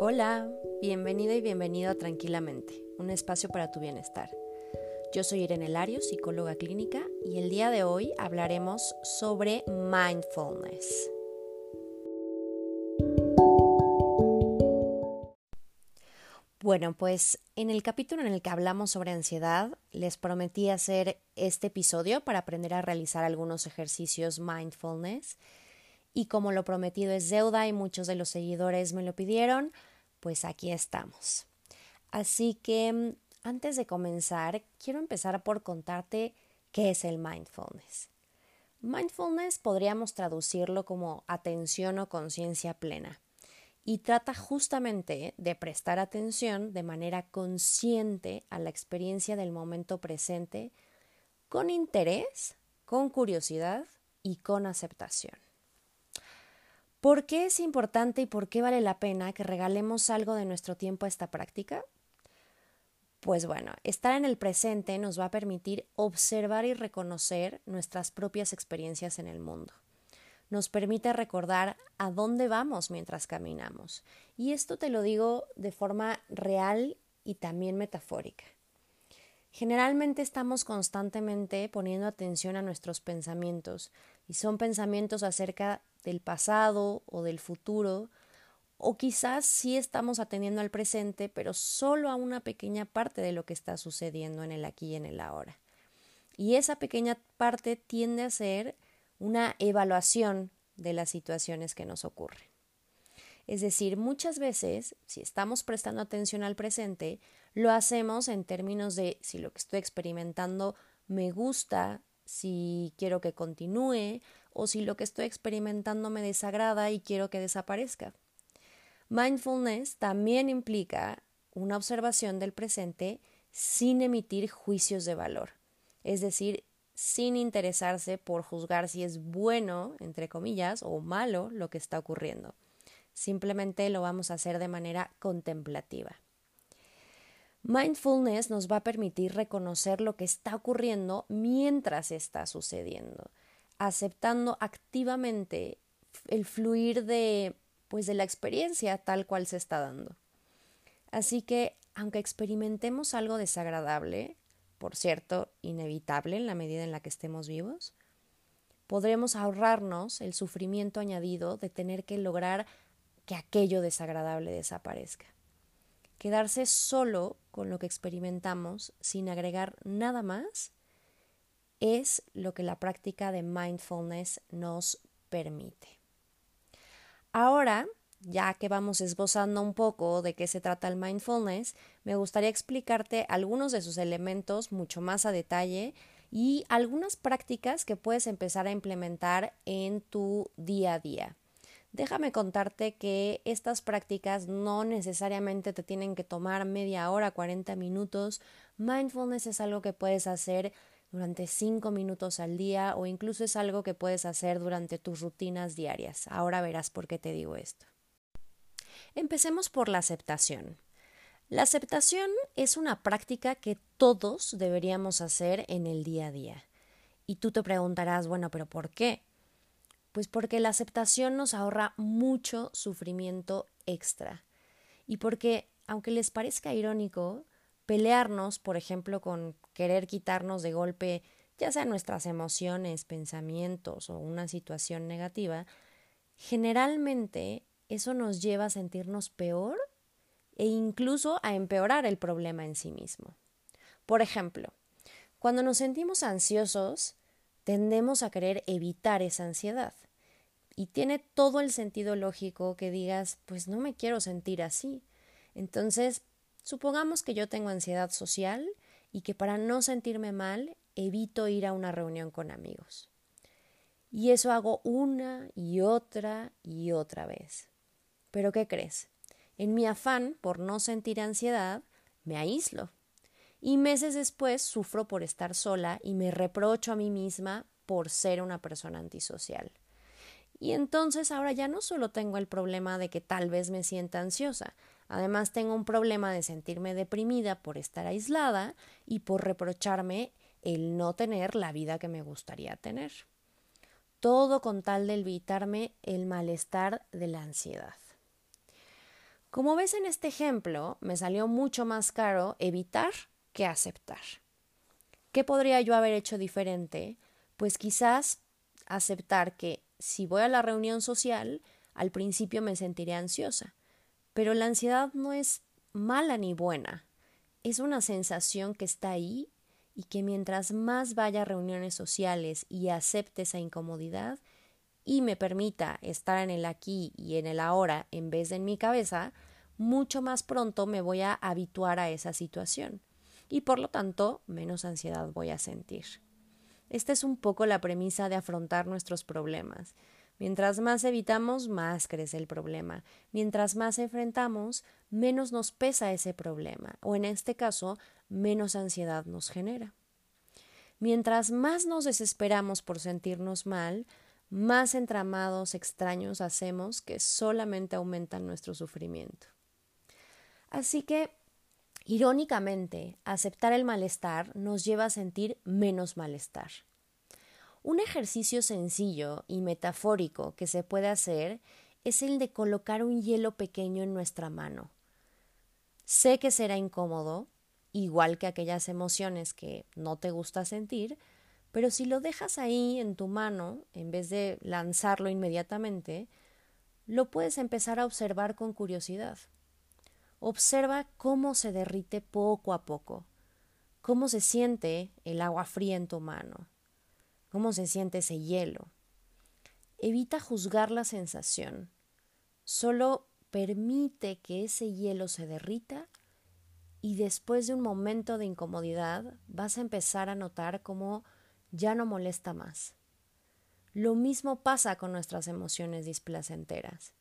Hola, bienvenida y bienvenido a Tranquilamente, un espacio para tu bienestar. Yo soy Irene Lario, psicóloga clínica, y el día de hoy hablaremos sobre mindfulness. Bueno, pues en el capítulo en el que hablamos sobre ansiedad, les prometí hacer este episodio para aprender a realizar algunos ejercicios mindfulness. Y como lo prometido es deuda y muchos de los seguidores me lo pidieron, pues aquí estamos. Así que mm, antes de comenzar, quiero empezar por contarte qué es el mindfulness. Mindfulness podríamos traducirlo como atención o conciencia plena y trata justamente de prestar atención de manera consciente a la experiencia del momento presente con interés, con curiosidad y con aceptación. ¿Por qué es importante y por qué vale la pena que regalemos algo de nuestro tiempo a esta práctica? Pues bueno, estar en el presente nos va a permitir observar y reconocer nuestras propias experiencias en el mundo. Nos permite recordar a dónde vamos mientras caminamos. Y esto te lo digo de forma real y también metafórica. Generalmente estamos constantemente poniendo atención a nuestros pensamientos y son pensamientos acerca del pasado o del futuro, o quizás sí estamos atendiendo al presente, pero solo a una pequeña parte de lo que está sucediendo en el aquí y en el ahora. Y esa pequeña parte tiende a ser una evaluación de las situaciones que nos ocurren. Es decir, muchas veces, si estamos prestando atención al presente, lo hacemos en términos de si lo que estoy experimentando me gusta, si quiero que continúe o si lo que estoy experimentando me desagrada y quiero que desaparezca. Mindfulness también implica una observación del presente sin emitir juicios de valor, es decir, sin interesarse por juzgar si es bueno, entre comillas, o malo lo que está ocurriendo. Simplemente lo vamos a hacer de manera contemplativa. Mindfulness nos va a permitir reconocer lo que está ocurriendo mientras está sucediendo, aceptando activamente el fluir de pues de la experiencia tal cual se está dando. Así que, aunque experimentemos algo desagradable, por cierto, inevitable en la medida en la que estemos vivos, podremos ahorrarnos el sufrimiento añadido de tener que lograr que aquello desagradable desaparezca. Quedarse solo con lo que experimentamos sin agregar nada más es lo que la práctica de mindfulness nos permite. Ahora, ya que vamos esbozando un poco de qué se trata el mindfulness, me gustaría explicarte algunos de sus elementos mucho más a detalle y algunas prácticas que puedes empezar a implementar en tu día a día. Déjame contarte que estas prácticas no necesariamente te tienen que tomar media hora, 40 minutos. Mindfulness es algo que puedes hacer durante 5 minutos al día o incluso es algo que puedes hacer durante tus rutinas diarias. Ahora verás por qué te digo esto. Empecemos por la aceptación. La aceptación es una práctica que todos deberíamos hacer en el día a día. Y tú te preguntarás, bueno, pero ¿por qué? Pues porque la aceptación nos ahorra mucho sufrimiento extra. Y porque, aunque les parezca irónico, pelearnos, por ejemplo, con querer quitarnos de golpe ya sea nuestras emociones, pensamientos o una situación negativa, generalmente eso nos lleva a sentirnos peor e incluso a empeorar el problema en sí mismo. Por ejemplo, cuando nos sentimos ansiosos, tendemos a querer evitar esa ansiedad. Y tiene todo el sentido lógico que digas, pues no me quiero sentir así. Entonces, supongamos que yo tengo ansiedad social y que para no sentirme mal evito ir a una reunión con amigos. Y eso hago una y otra y otra vez. Pero ¿qué crees? En mi afán por no sentir ansiedad, me aíslo. Y meses después sufro por estar sola y me reprocho a mí misma por ser una persona antisocial. Y entonces ahora ya no solo tengo el problema de que tal vez me sienta ansiosa, además tengo un problema de sentirme deprimida por estar aislada y por reprocharme el no tener la vida que me gustaría tener. Todo con tal de evitarme el malestar de la ansiedad. Como ves en este ejemplo, me salió mucho más caro evitar que aceptar. ¿Qué podría yo haber hecho diferente? Pues quizás aceptar que si voy a la reunión social, al principio me sentiré ansiosa. Pero la ansiedad no es mala ni buena. Es una sensación que está ahí y que mientras más vaya a reuniones sociales y acepte esa incomodidad y me permita estar en el aquí y en el ahora en vez de en mi cabeza, mucho más pronto me voy a habituar a esa situación y por lo tanto menos ansiedad voy a sentir. Esta es un poco la premisa de afrontar nuestros problemas. Mientras más evitamos, más crece el problema. Mientras más enfrentamos, menos nos pesa ese problema, o en este caso, menos ansiedad nos genera. Mientras más nos desesperamos por sentirnos mal, más entramados extraños hacemos que solamente aumentan nuestro sufrimiento. Así que, irónicamente, aceptar el malestar nos lleva a sentir menos malestar. Un ejercicio sencillo y metafórico que se puede hacer es el de colocar un hielo pequeño en nuestra mano. Sé que será incómodo, igual que aquellas emociones que no te gusta sentir, pero si lo dejas ahí en tu mano, en vez de lanzarlo inmediatamente, lo puedes empezar a observar con curiosidad. Observa cómo se derrite poco a poco, cómo se siente el agua fría en tu mano, cómo se siente ese hielo. Evita juzgar la sensación, solo permite que ese hielo se derrita y después de un momento de incomodidad vas a empezar a notar cómo ya no molesta más. Lo mismo pasa con nuestras emociones displacenteras.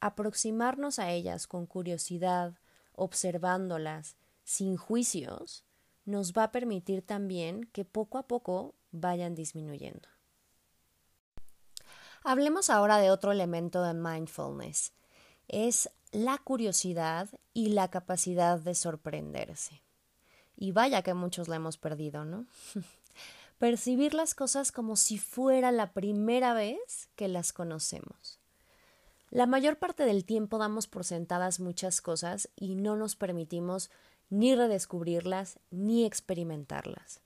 Aproximarnos a ellas con curiosidad, observándolas, sin juicios, nos va a permitir también que poco a poco vayan disminuyendo. Hablemos ahora de otro elemento de mindfulness. Es la curiosidad y la capacidad de sorprenderse. Y vaya que muchos la hemos perdido, ¿no? Percibir las cosas como si fuera la primera vez que las conocemos. La mayor parte del tiempo damos por sentadas muchas cosas y no nos permitimos ni redescubrirlas ni experimentarlas.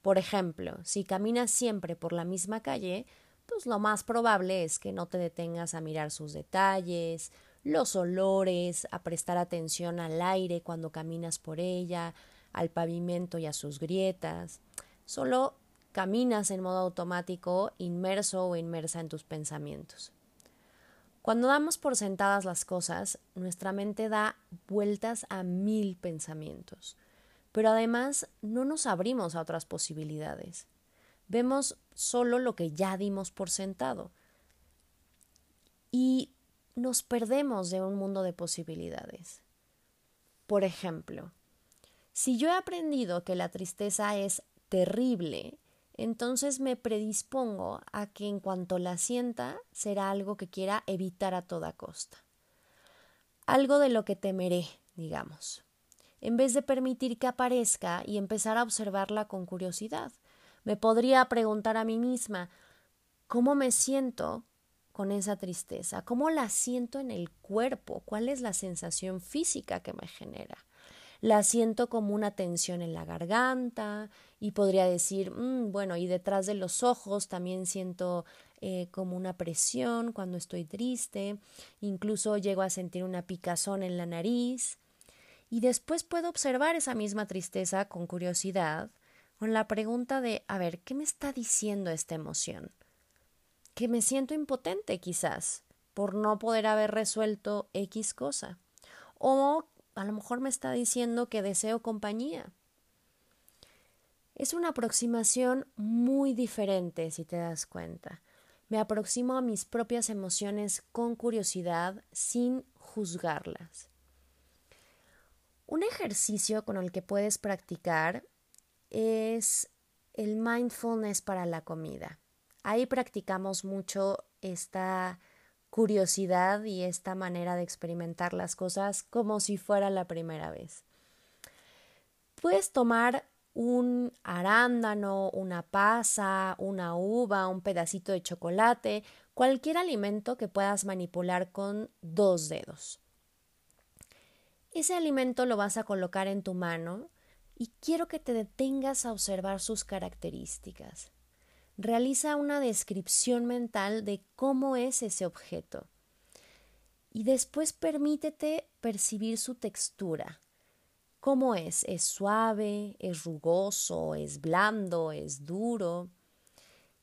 Por ejemplo, si caminas siempre por la misma calle, pues lo más probable es que no te detengas a mirar sus detalles, los olores, a prestar atención al aire cuando caminas por ella, al pavimento y a sus grietas. Solo caminas en modo automático, inmerso o inmersa en tus pensamientos. Cuando damos por sentadas las cosas, nuestra mente da vueltas a mil pensamientos, pero además no nos abrimos a otras posibilidades. Vemos solo lo que ya dimos por sentado. Y nos perdemos de un mundo de posibilidades. Por ejemplo, si yo he aprendido que la tristeza es terrible, entonces me predispongo a que en cuanto la sienta será algo que quiera evitar a toda costa. Algo de lo que temeré, digamos, en vez de permitir que aparezca y empezar a observarla con curiosidad. Me podría preguntar a mí misma ¿cómo me siento con esa tristeza? ¿Cómo la siento en el cuerpo? ¿Cuál es la sensación física que me genera? La siento como una tensión en la garganta y podría decir, mm, bueno, y detrás de los ojos también siento eh, como una presión cuando estoy triste, incluso llego a sentir una picazón en la nariz. Y después puedo observar esa misma tristeza con curiosidad, con la pregunta de, a ver, ¿qué me está diciendo esta emoción? que me siento impotente quizás por no poder haber resuelto X cosa. O a lo mejor me está diciendo que deseo compañía. Es una aproximación muy diferente si te das cuenta. Me aproximo a mis propias emociones con curiosidad sin juzgarlas. Un ejercicio con el que puedes practicar es el mindfulness para la comida. Ahí practicamos mucho esta curiosidad y esta manera de experimentar las cosas como si fuera la primera vez. Puedes tomar un arándano, una pasa, una uva, un pedacito de chocolate, cualquier alimento que puedas manipular con dos dedos. Ese alimento lo vas a colocar en tu mano y quiero que te detengas a observar sus características. Realiza una descripción mental de cómo es ese objeto y después permítete percibir su textura. ¿Cómo es? ¿Es suave? ¿Es rugoso? ¿Es blando? ¿Es duro?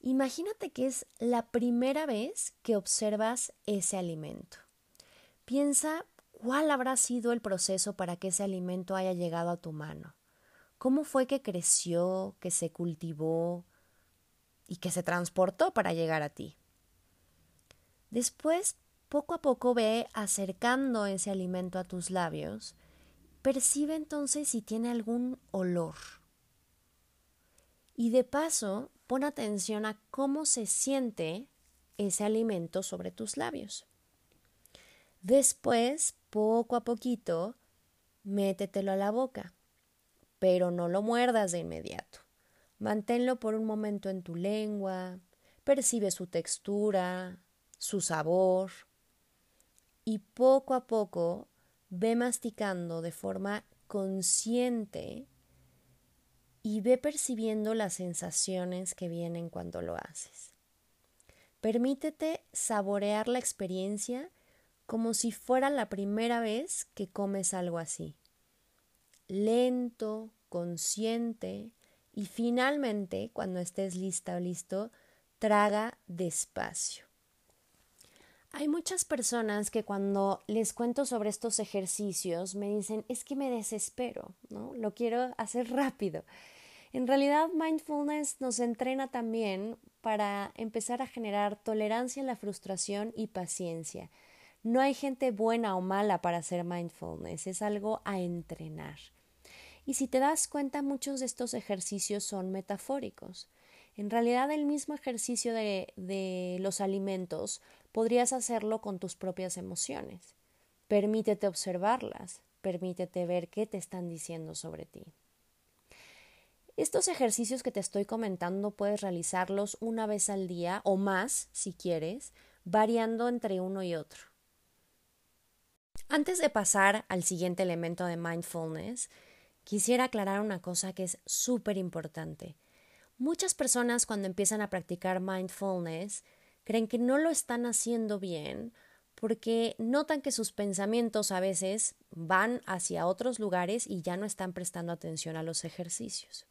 Imagínate que es la primera vez que observas ese alimento. Piensa cuál habrá sido el proceso para que ese alimento haya llegado a tu mano. ¿Cómo fue que creció, que se cultivó y que se transportó para llegar a ti? Después, poco a poco ve acercando ese alimento a tus labios. Percibe entonces si tiene algún olor. Y de paso, pon atención a cómo se siente ese alimento sobre tus labios. Después, poco a poquito, métetelo a la boca, pero no lo muerdas de inmediato. Manténlo por un momento en tu lengua, percibe su textura, su sabor, y poco a poco ve masticando de forma consciente y ve percibiendo las sensaciones que vienen cuando lo haces. Permítete saborear la experiencia como si fuera la primera vez que comes algo así. Lento, consciente y finalmente, cuando estés lista o listo, traga despacio. Hay muchas personas que cuando les cuento sobre estos ejercicios me dicen es que me desespero, ¿no? Lo quiero hacer rápido. En realidad, mindfulness nos entrena también para empezar a generar tolerancia a la frustración y paciencia. No hay gente buena o mala para hacer mindfulness, es algo a entrenar. Y si te das cuenta, muchos de estos ejercicios son metafóricos. En realidad, el mismo ejercicio de, de los alimentos podrías hacerlo con tus propias emociones. Permítete observarlas, permítete ver qué te están diciendo sobre ti. Estos ejercicios que te estoy comentando puedes realizarlos una vez al día o más, si quieres, variando entre uno y otro. Antes de pasar al siguiente elemento de mindfulness, quisiera aclarar una cosa que es súper importante. Muchas personas cuando empiezan a practicar mindfulness creen que no lo están haciendo bien porque notan que sus pensamientos a veces van hacia otros lugares y ya no están prestando atención a los ejercicios.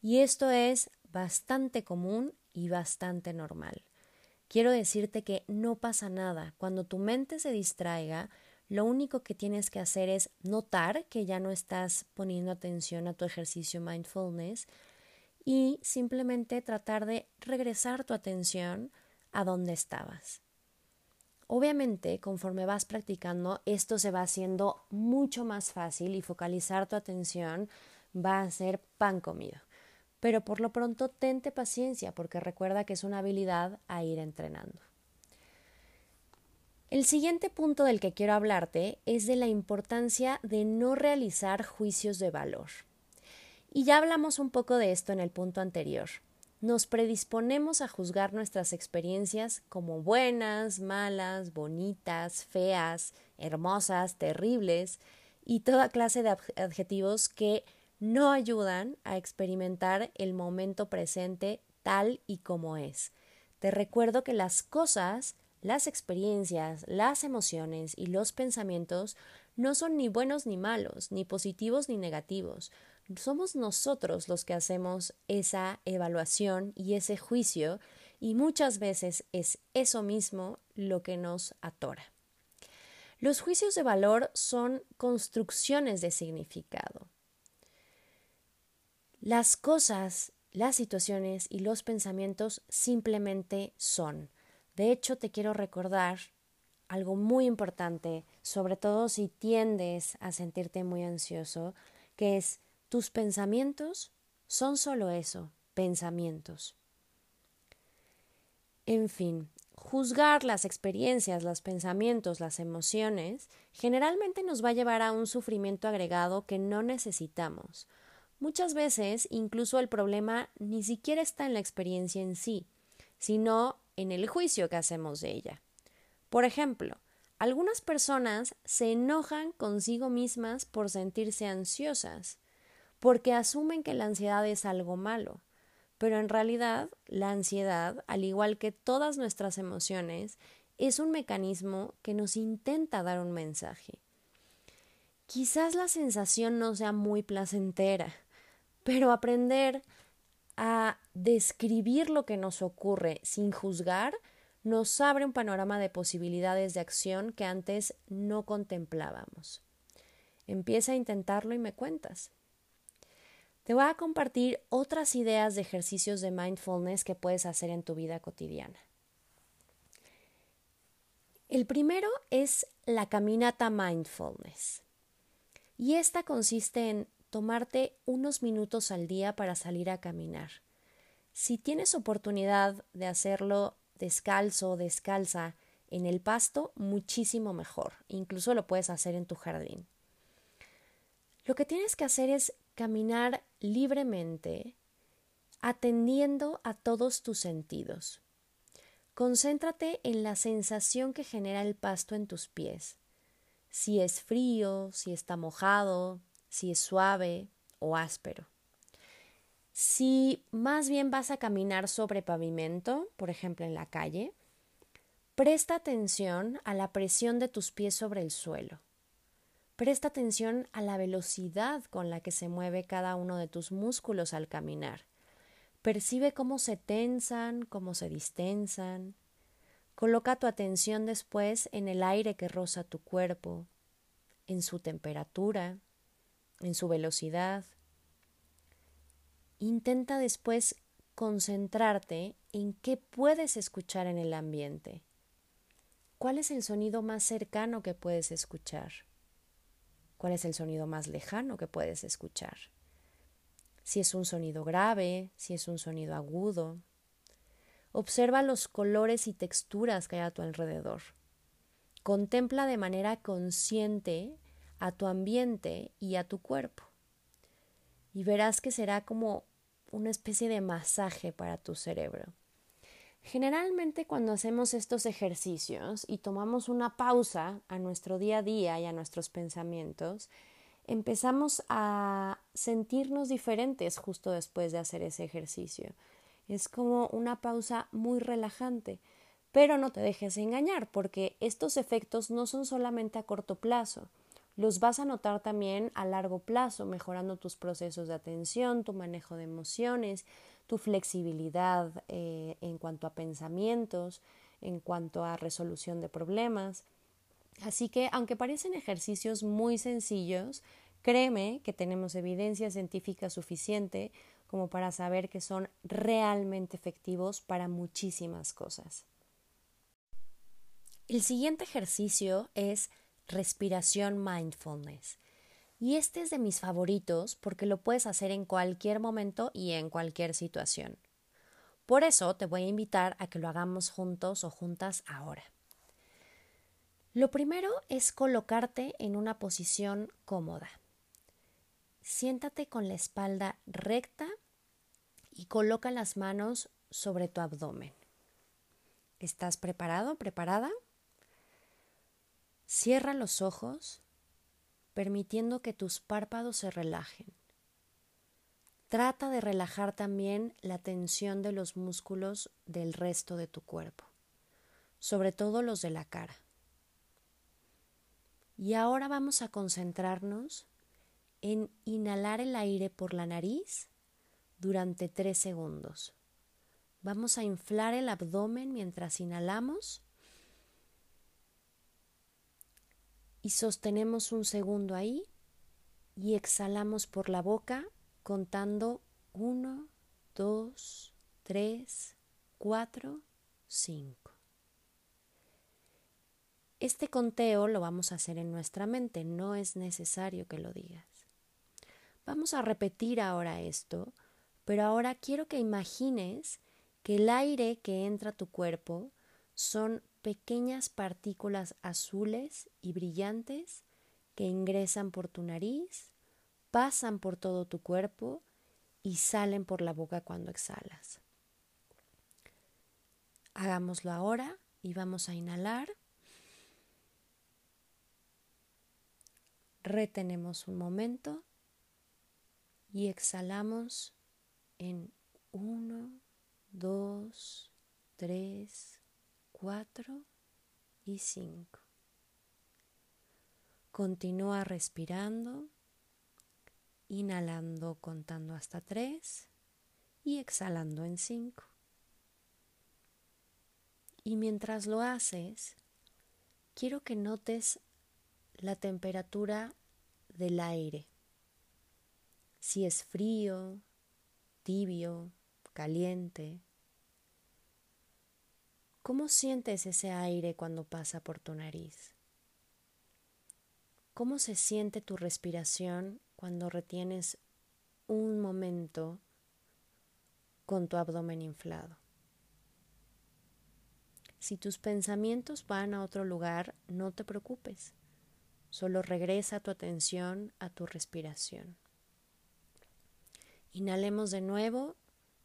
Y esto es bastante común y bastante normal. Quiero decirte que no pasa nada. Cuando tu mente se distraiga, lo único que tienes que hacer es notar que ya no estás poniendo atención a tu ejercicio mindfulness y simplemente tratar de regresar tu atención a donde estabas. Obviamente, conforme vas practicando, esto se va haciendo mucho más fácil y focalizar tu atención va a ser pan comido pero por lo pronto tente paciencia porque recuerda que es una habilidad a ir entrenando. El siguiente punto del que quiero hablarte es de la importancia de no realizar juicios de valor. Y ya hablamos un poco de esto en el punto anterior. Nos predisponemos a juzgar nuestras experiencias como buenas, malas, bonitas, feas, hermosas, terribles y toda clase de adjetivos que no ayudan a experimentar el momento presente tal y como es. Te recuerdo que las cosas, las experiencias, las emociones y los pensamientos no son ni buenos ni malos, ni positivos ni negativos. Somos nosotros los que hacemos esa evaluación y ese juicio y muchas veces es eso mismo lo que nos atora. Los juicios de valor son construcciones de significado. Las cosas, las situaciones y los pensamientos simplemente son. De hecho, te quiero recordar algo muy importante, sobre todo si tiendes a sentirte muy ansioso, que es tus pensamientos son solo eso, pensamientos. En fin, juzgar las experiencias, los pensamientos, las emociones, generalmente nos va a llevar a un sufrimiento agregado que no necesitamos. Muchas veces incluso el problema ni siquiera está en la experiencia en sí, sino en el juicio que hacemos de ella. Por ejemplo, Algunas personas se enojan consigo mismas por sentirse ansiosas, porque asumen que la ansiedad es algo malo, pero en realidad la ansiedad, al igual que todas nuestras emociones, es un mecanismo que nos intenta dar un mensaje. Quizás la sensación no sea muy placentera, pero aprender a describir lo que nos ocurre sin juzgar nos abre un panorama de posibilidades de acción que antes no contemplábamos. Empieza a intentarlo y me cuentas. Te voy a compartir otras ideas de ejercicios de mindfulness que puedes hacer en tu vida cotidiana. El primero es la caminata mindfulness. Y esta consiste en tomarte unos minutos al día para salir a caminar. Si tienes oportunidad de hacerlo descalzo o descalza en el pasto, muchísimo mejor. Incluso lo puedes hacer en tu jardín. Lo que tienes que hacer es caminar libremente, atendiendo a todos tus sentidos. Concéntrate en la sensación que genera el pasto en tus pies. Si es frío, si está mojado, si es suave o áspero. Si más bien vas a caminar sobre pavimento, por ejemplo en la calle, presta atención a la presión de tus pies sobre el suelo. Presta atención a la velocidad con la que se mueve cada uno de tus músculos al caminar. Percibe cómo se tensan, cómo se distensan. Coloca tu atención después en el aire que roza tu cuerpo, en su temperatura, en su velocidad. Intenta después concentrarte en qué puedes escuchar en el ambiente. ¿Cuál es el sonido más cercano que puedes escuchar? ¿Cuál es el sonido más lejano que puedes escuchar? Si es un sonido grave, si es un sonido agudo. Observa los colores y texturas que hay a tu alrededor. Contempla de manera consciente a tu ambiente y a tu cuerpo. Y verás que será como una especie de masaje para tu cerebro. Generalmente cuando hacemos estos ejercicios y tomamos una pausa a nuestro día a día y a nuestros pensamientos, empezamos a sentirnos diferentes justo después de hacer ese ejercicio. Es como una pausa muy relajante. Pero no te dejes engañar, porque estos efectos no son solamente a corto plazo los vas a notar también a largo plazo, mejorando tus procesos de atención, tu manejo de emociones, tu flexibilidad eh, en cuanto a pensamientos, en cuanto a resolución de problemas. Así que, aunque parecen ejercicios muy sencillos, créeme que tenemos evidencia científica suficiente como para saber que son realmente efectivos para muchísimas cosas. El siguiente ejercicio es respiración mindfulness. Y este es de mis favoritos porque lo puedes hacer en cualquier momento y en cualquier situación. Por eso te voy a invitar a que lo hagamos juntos o juntas ahora. Lo primero es colocarte en una posición cómoda. Siéntate con la espalda recta y coloca las manos sobre tu abdomen. ¿Estás preparado? ¿Preparada? Cierra los ojos, permitiendo que tus párpados se relajen. Trata de relajar también la tensión de los músculos del resto de tu cuerpo, sobre todo los de la cara. Y ahora vamos a concentrarnos en inhalar el aire por la nariz durante tres segundos. Vamos a inflar el abdomen mientras inhalamos y sostenemos un segundo ahí y exhalamos por la boca contando uno, dos, tres, cuatro, cinco. Este conteo lo vamos a hacer en nuestra mente, no es necesario que lo digas. Vamos a repetir ahora esto, pero ahora quiero que imagines que el aire que entra a tu cuerpo son pequeñas partículas azules y brillantes que ingresan por tu nariz, pasan por todo tu cuerpo y salen por la boca cuando exhalas. Hagámoslo ahora y vamos a inhalar. Retenemos un momento y exhalamos en 1, 2, 3, 4 y 5. Continúa respirando, inhalando contando hasta 3 y exhalando en 5. Y mientras lo haces, quiero que notes la temperatura del aire. Si es frío, tibio, caliente. ¿Cómo sientes ese aire cuando pasa por tu nariz? ¿Cómo se siente tu respiración cuando retienes un momento con tu abdomen inflado? Si tus pensamientos van a otro lugar, no te preocupes. Solo regresa tu atención a tu respiración. Inhalemos de nuevo,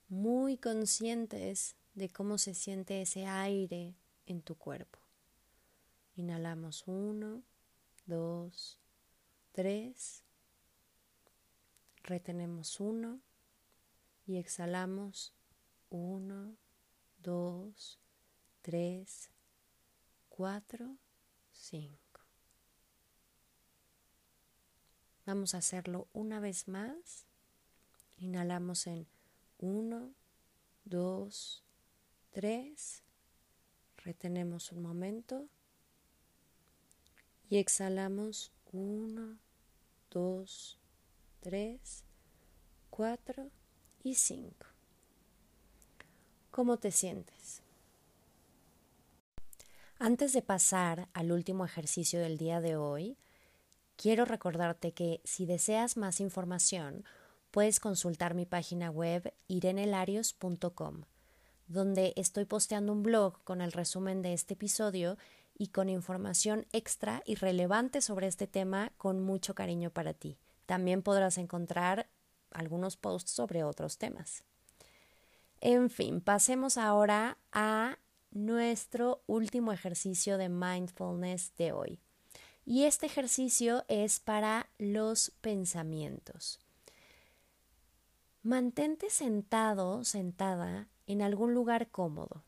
muy conscientes de cómo se siente ese aire en tu cuerpo. Inhalamos uno, dos, tres. Retenemos uno y exhalamos uno, dos, tres, cuatro, cinco. Vamos a hacerlo una vez más. Inhalamos en uno, dos, 3, retenemos un momento y exhalamos 1, 2, 3, 4 y 5. ¿Cómo te sientes? Antes de pasar al último ejercicio del día de hoy, quiero recordarte que si deseas más información, puedes consultar mi página web irenelarios.com donde estoy posteando un blog con el resumen de este episodio y con información extra y relevante sobre este tema con mucho cariño para ti. También podrás encontrar algunos posts sobre otros temas. En fin, pasemos ahora a nuestro último ejercicio de mindfulness de hoy. Y este ejercicio es para los pensamientos. Mantente sentado, sentada en algún lugar cómodo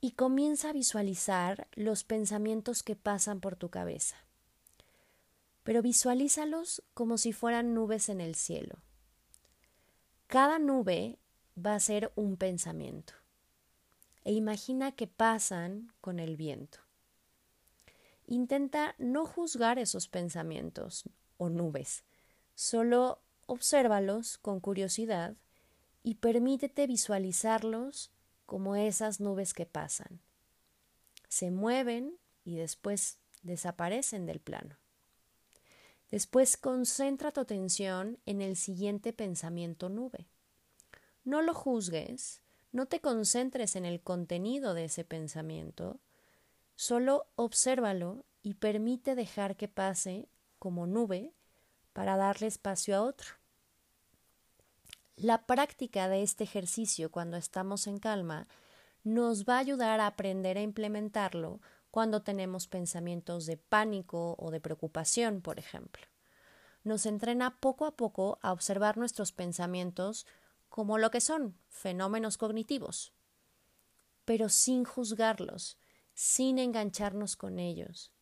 y comienza a visualizar los pensamientos que pasan por tu cabeza. Pero visualízalos como si fueran nubes en el cielo. Cada nube va a ser un pensamiento. E imagina que pasan con el viento. Intenta no juzgar esos pensamientos o nubes, solo obsérvalos con curiosidad y permítete visualizarlos como esas nubes que pasan. Se mueven y después desaparecen del plano. Después concentra tu atención en el siguiente pensamiento nube. No lo juzgues, no te concentres en el contenido de ese pensamiento, solo obsérvalo y permite dejar que pase como nube para darle espacio a otro. La práctica de este ejercicio cuando estamos en calma nos va a ayudar a aprender a implementarlo cuando tenemos pensamientos de pánico o de preocupación, por ejemplo. Nos entrena poco a poco a observar nuestros pensamientos como lo que son, fenómenos cognitivos, pero sin juzgarlos, sin engancharnos con ellos,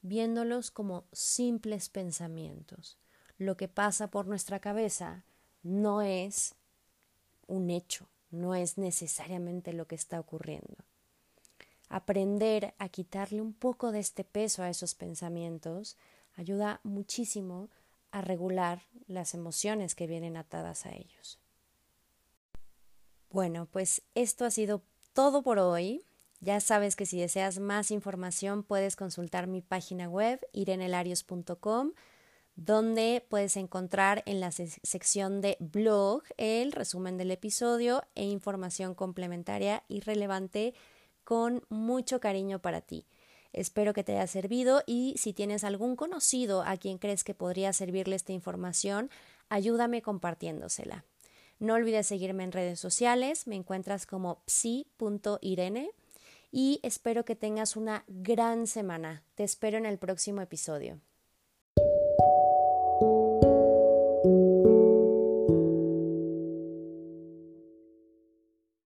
viéndolos como simples pensamientos. Lo que pasa por nuestra cabeza no es un hecho, no es necesariamente lo que está ocurriendo. Aprender a quitarle un poco de este peso a esos pensamientos ayuda muchísimo a regular las emociones que vienen atadas a ellos. Bueno, pues esto ha sido todo por hoy. Ya sabes que si deseas más información puedes consultar mi página web irenelarios.com donde puedes encontrar en la sección de blog el resumen del episodio e información complementaria y relevante con mucho cariño para ti. Espero que te haya servido y si tienes algún conocido a quien crees que podría servirle esta información, ayúdame compartiéndosela. No olvides seguirme en redes sociales, me encuentras como psi.irene y espero que tengas una gran semana. Te espero en el próximo episodio.